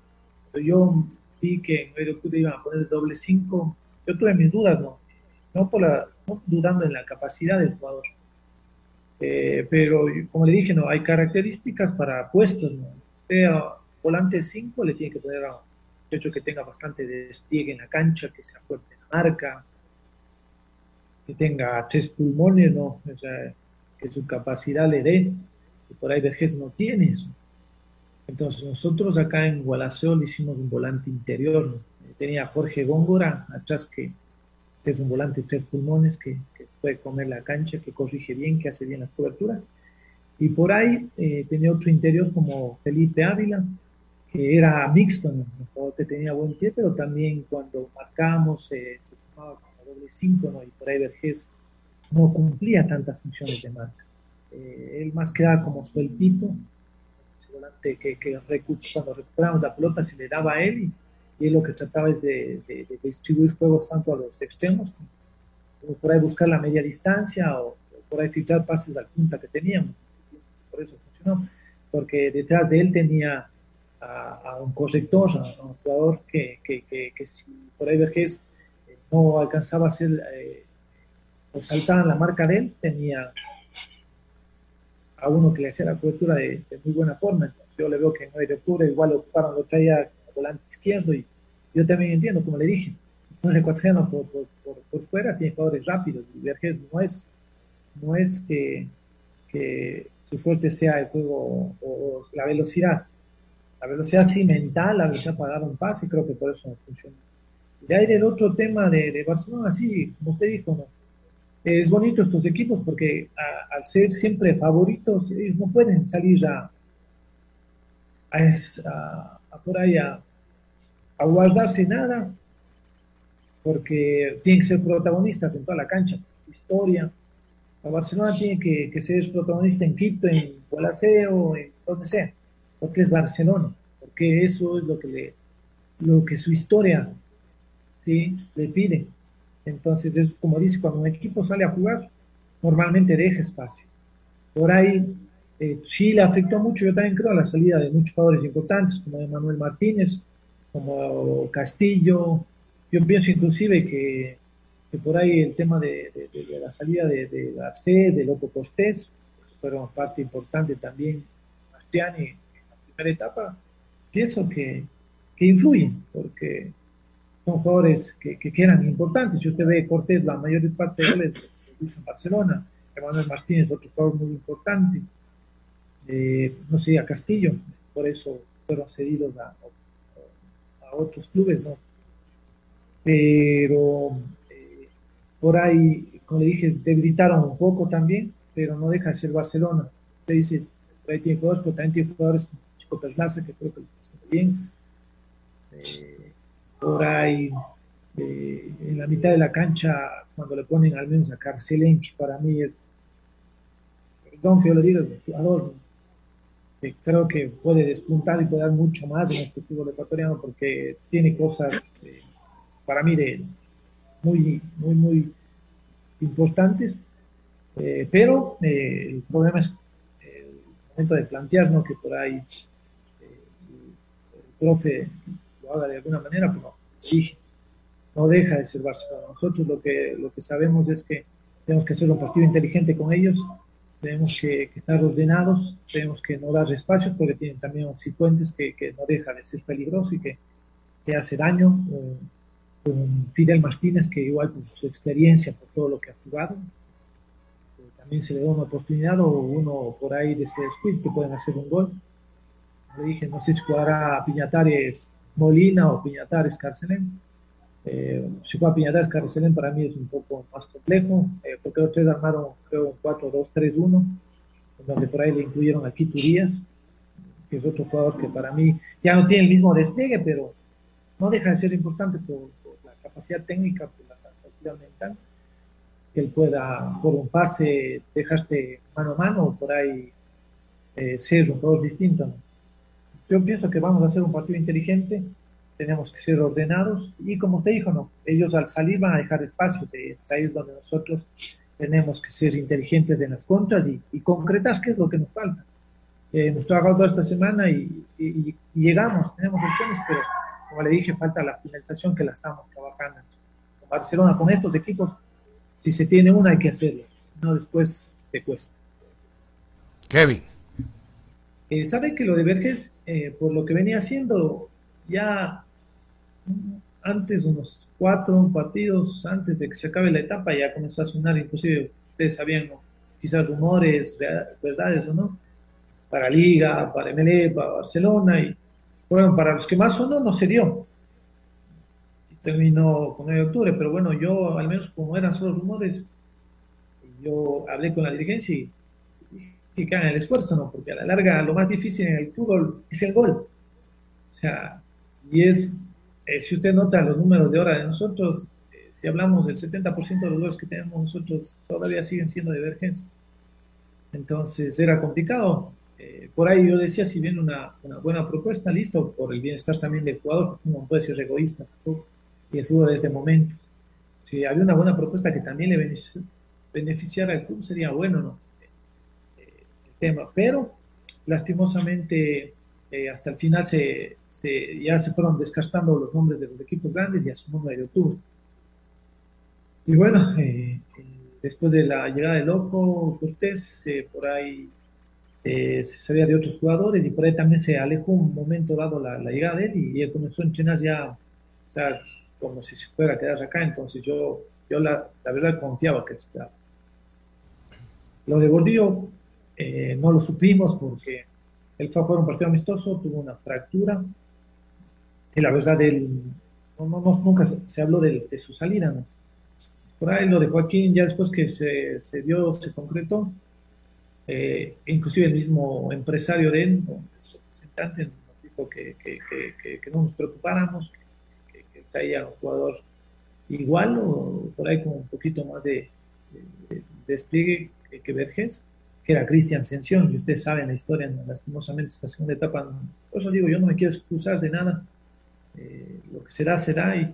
Speaker 7: yo vi que en medio club iban a poner doble 5. Yo tuve mis dudas, ¿no? No, por la, no dudando en la capacidad del jugador. Eh, pero como le dije, no hay características para puestos. ¿no? volante 5 le tiene que poner a hecho que tenga bastante despliegue en la cancha, que sea fuerte en la marca, que tenga tres pulmones, ¿no? Que su capacidad le dé, y por ahí Vergés no tiene eso. Entonces nosotros acá en Gualaceo le hicimos un volante interior, tenía Jorge Góngora atrás que es un volante tres pulmones que, puede comer la cancha, que corrige bien, que hace bien las coberturas. Y por ahí eh, tenía otro interior como Felipe Ávila, que era mixto, ¿no? que tenía buen pie, pero también cuando marcamos eh, se sumaba como doble 5, ¿no? y por ahí Vergés no cumplía tantas funciones de marca. Eh, él más quedaba como sueltito, ese volante que, que cuando recuperamos la pelota se le daba a él y, él lo que trataba es de, distribuir juegos tanto a los extremos como, por ahí buscar la media distancia o, por ahí filtrar pases al punta que teníamos. Por eso funcionó, porque detrás de él tenía a, un corrector, a, un jugador que, que, que, si por ahí Vergés eh, no alcanzaba a hacer eh, o saltaba en la marca de él, tenía a uno que le hacía la cobertura de, muy buena forma. Entonces yo le veo que no hay octubre, igual ocuparon, lo traía volante izquierdo y yo también entiendo, como le dije, un ecuatoriano por, por, por, fuera tiene jugadores rápidos y Vergés no es, no es que, que su fuerte sea el juego o la velocidad, la velocidad sí mental, la velocidad para dar un pase, creo que por eso no funciona. Y ahí del otro tema de, Barcelona, sí, como usted dijo, ¿no? es bonito estos equipos porque al ser siempre favoritos, ellos no pueden salir a, a, por ahí a, guardarse nada, porque tienen que ser protagonistas en toda la cancha, su historia. La Barcelona tiene que, que ser protagonista en Quito, en Gualaceo, en donde sea porque es Barcelona, porque eso es lo que, le, lo que su historia ¿sí? Le pide. Entonces, es como dice, cuando un equipo sale a jugar, normalmente deja espacios. Por ahí, eh, sí le afectó mucho, yo también creo, la salida de muchos jugadores importantes, como Manuel Martínez, como Castillo. Yo pienso inclusive que, que por ahí el tema de, de, la salida de, de C, de Loco Costés, fueron parte importante también, Mastiani, en la primera etapa, pienso que, que influyen, porque son jugadores que, que, eran importantes. Si usted ve Cortés, la mayor parte de goles lo hizo en Barcelona. Emanuel Martínez, otro jugador muy importante. Eh, no sé, a Castillo, por eso fueron cedidos a, a otros clubes, ¿no? Pero eh, por ahí, como le dije, debilitaron un poco también, pero no deja de ser Barcelona. Usted dice, por ahí tiene jugadores, pero también tiene jugadores como Chico Perlaza, que creo que lo hace bien. Eh, por ahí eh, en la mitad de la cancha, cuando le ponen al menos a Carcelén, que para mí es, perdón que yo le diga, el jugador creo que puede despuntar y puede dar mucho más en este fútbol ecuatoriano porque tiene cosas eh, para mí de muy, muy, muy importantes, eh, pero el problema es el momento de plantearnos que por ahí el profe haga de alguna manera, pero sí, no deja de ser Barcelona. Nosotros lo que, lo que sabemos es que tenemos que hacer un partido inteligente con ellos, tenemos que, estar ordenados, tenemos que no dar espacios porque tienen también un cifuentes que, que no deja de ser peligroso y que, que hace daño. con Fidel Martínez, que igual por su experiencia, por todo lo que ha jugado, eh, también se le da una oportunidad o uno por ahí de ese speed que pueden hacer un gol. Le dije, no sé si jugará Piñatares Molina o Piñatares Carcelén. Eh, si juega Piñatares Carcelén para mí es un poco más complejo, eh, porque los tres armaron creo un 4-2-3-1, donde por ahí le incluyeron a Quito Díaz, que es otro jugador que para mí ya no tiene el mismo despliegue, pero no deja de ser importante por, la capacidad técnica, por la capacidad mental, que él pueda por un pase dejarte mano a mano o por ahí eh, ser un jugador distinto. Yo pienso que vamos a hacer un partido inteligente, tenemos que ser ordenados y como usted dijo, no, ellos al salir van a dejar espacio, es ahí es donde nosotros tenemos que ser inteligentes en las contras y, y concretar qué es lo que nos falta. Eh, hemos trabajado toda esta semana y, llegamos, tenemos opciones, pero como le dije, falta la finalización que la estamos trabajando. Con Barcelona, con estos equipos, si se tiene una hay que hacerlo, si no después te cuesta.
Speaker 2: Kevin.
Speaker 7: Eh, sabe que lo de Verges, eh, por lo que venía haciendo ya antes, unos cuatro partidos antes de que se acabe la etapa, ya comenzó a sonar, inclusive ustedes sabían, quizás rumores, verdades o no, para Liga, para MLE, para Barcelona, y bueno, para los que más sonó no se dio. Terminó con 9 de octubre, pero bueno, yo al menos como eran solo rumores, yo hablé con la dirigencia y que hagan el esfuerzo, ¿no? Porque a la larga lo más difícil en el fútbol es el gol. O sea, y es, eh, si usted nota los números de hora de nosotros, eh, si hablamos del 70% de los goles que tenemos nosotros, todavía siguen siendo divergencia. Entonces era complicado. Eh, por ahí yo decía, si viene una, una, buena propuesta, listo, por el bienestar también del jugador, no puede ser egoísta, y el fútbol es de momentos. Si había una buena propuesta que también le beneficiara al club, sería bueno, ¿no? tema, pero lastimosamente eh, hasta el final se, ya se fueron descartando los nombres de los equipos grandes y a su nombre de octubre. Y bueno, eh, eh, después de la llegada de Loco Cortés, por ahí se sabía de otros jugadores y por ahí también se alejó un momento dado la, llegada de él y él comenzó a entrenar ya, o sea, como si se fuera a quedar acá, entonces yo, yo la, la verdad confiaba que se quedaba. Lo de Gordillo, eh, no lo supimos porque él fue a jugar un partido amistoso, tuvo una fractura. Y la verdad, él, no, no, nunca se, habló de, su salida. Por ahí lo de Joaquín, ya después que se, se dio, se concretó, eh, inclusive el mismo empresario de él, el representante, nos dijo que, que, que, que, no nos preocupáramos, que, caía un jugador igual o por ahí con un poquito más de, de despliegue que Verges que era Cristian Ascensión, y ustedes saben la historia, lastimosamente, esta segunda etapa. Por eso digo, yo no me quiero excusar de nada. Eh, lo que será, será. Y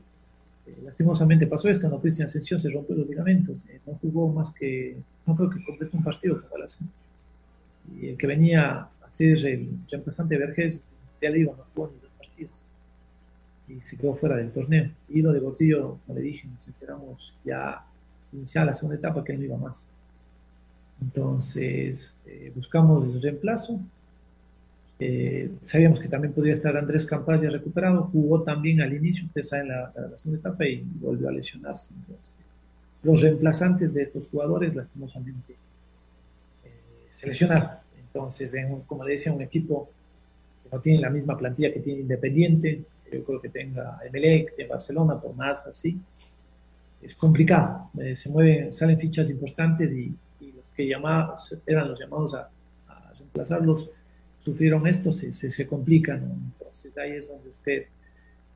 Speaker 7: Eh, lastimosamente pasó esto, no Cristian Ascensión se rompió los ligamentos, eh, no jugó más que, no creo que completó un partido con Y el que venía a ser el reemplazante de Vergés, ya le digo, no jugó ni dos partidos. Y se quedó fuera del torneo. Y lo de Botillo, como le dije, nos enteramos ya iniciar la segunda etapa que él no iba más. Entonces, eh, buscamos el reemplazo. Eh, sabíamos que también podría estar Andrés Campas ya recuperado. Jugó también al inicio, ustedes saben, la, la, segunda etapa y volvió a lesionarse. Entonces, los reemplazantes de estos jugadores, lastimosamente, eh, se lesionaron. Entonces, como le decía, un equipo que no tiene la misma plantilla que tiene Independiente, yo creo que tenga Emelec, de Barcelona, por más así, es complicado. se mueven, salen fichas importantes y, que llamados, eran los llamados a, reemplazarlos, sufrieron esto, se, se, complican. Entonces ahí es donde usted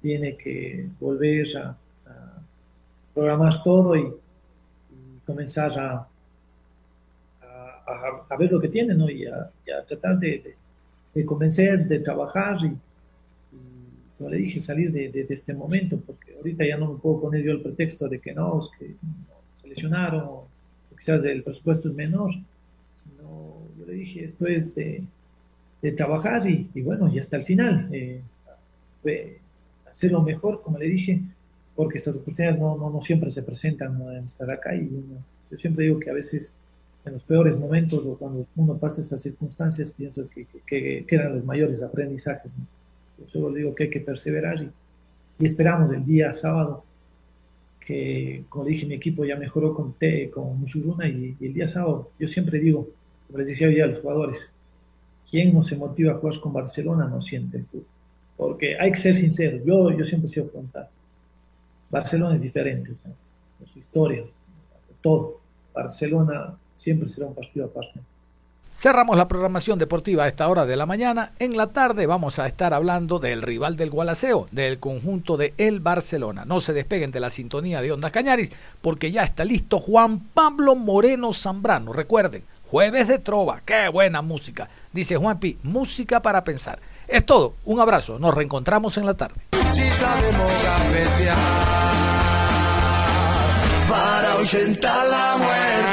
Speaker 7: tiene que volver a, programar todo y, comenzar a, a, ver lo que tiene ¿no? y, a, tratar de, de, convencer, de trabajar y, como le dije, salir de, este momento, porque ahorita ya no me puedo poner yo el pretexto de que no, es que se lesionaron o quizás el presupuesto es menor, sino yo le dije, esto es de, trabajar y, bueno, y hasta el final, eh, hacerlo mejor, como le dije, porque estas oportunidades no, no, siempre se presentan en estar acá y yo siempre digo que a veces en los peores momentos o cuando uno pasa esas circunstancias, pienso que, que, eran los mayores aprendizajes. Yo solo digo que hay que perseverar y, y esperamos el día sábado que, como dije, mi equipo ya mejoró con, T, con Musuruna y, el día sábado, yo siempre digo, como les decía hoy a los jugadores, quien no se motiva a jugar con Barcelona no siente el fútbol. Porque hay que ser sincero, yo, yo siempre he sido frontal. Barcelona es diferente, su historia, todo. Barcelona siempre será un partido aparte.
Speaker 2: Cerramos la programación deportiva a esta hora de la mañana. En la tarde vamos a estar hablando del rival del Gualaceo, del conjunto de El Barcelona. No se despeguen de la sintonía de Ondas Cañaris porque ya está listo Juan Pablo Moreno Zambrano. Recuerden, jueves de trova, qué buena música. Dice Juanpi, música para pensar. Es todo, un abrazo, nos reencontramos en la tarde.
Speaker 1: para la muerte.